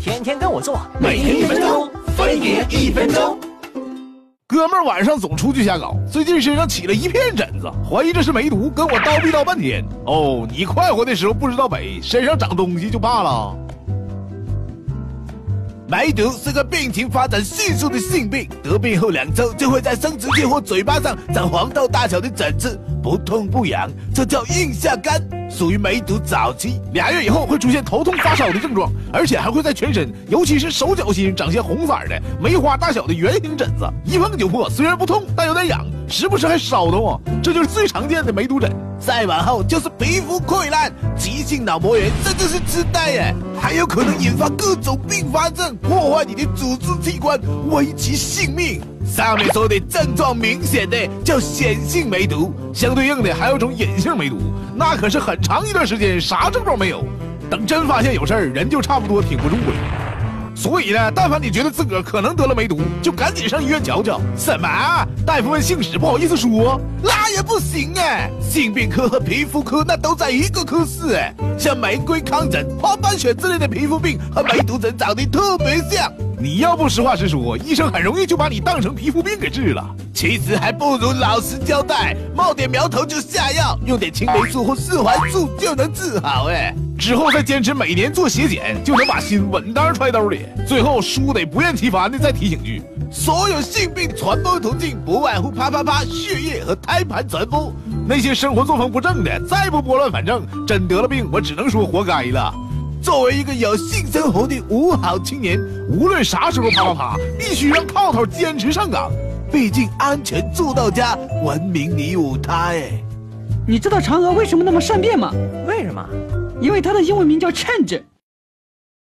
天天跟我做，每天一分钟，分别一分钟。哥们儿晚上总出去瞎搞，最近身上起了一片疹子，怀疑这是梅毒，跟我叨逼叨半天。哦，你快活的时候不知道北，身上长东西就罢了。梅毒是个病情发展迅速的性病，得病后两周就会在生殖器或嘴巴上长黄豆大小的疹子，不痛不痒，这叫硬下干，属于梅毒早期。俩月以后会出现头痛发烧的症状，而且还会在全身，尤其是手脚心长些红色的梅花大小的圆形疹子，一碰就破，虽然不痛，但有点痒，时不时还烧得慌，这就是最常见的梅毒疹。再往后就是皮肤溃烂、急性脑膜炎，甚至是痴呆耶，还有可能引发各种并发症，破坏你的组织器官，危及性命。上面说的症状明显的叫显性梅毒，相对应的还有种隐性梅毒，那可是很长一段时间啥症状没有，等真发现有事儿，人就差不多挺不住了。所以呢，但凡你觉得自个儿可能得了梅毒，就赶紧上医院瞧瞧。什么？大夫问姓史，不好意思说，那也不行哎。性病科和皮肤科那都在一个科室哎。像玫瑰糠疹、花斑癣之类的皮肤病和梅毒疹长得特别像。你要不实话实说，医生很容易就把你当成皮肤病给治了。其实还不如老实交代，冒点苗头就下药，用点青霉素或四环素就能治好哎。之后再坚持每年做血检，就能把心稳当揣兜里。最后书得不厌其烦的再提醒句：所有性病传播途径不外乎啪啪啪、血液和胎盘传播。那些生活作风不正的，再不拨乱反正，真得了病，我只能说活该了。作为一个有性生活的五好青年，无论啥时候啪啪啪，必须让套套坚持上岗。毕竟安全做到家，文明你我他。哎，你知道嫦娥为什么那么善变吗？为什么？因为她的英文名叫 change。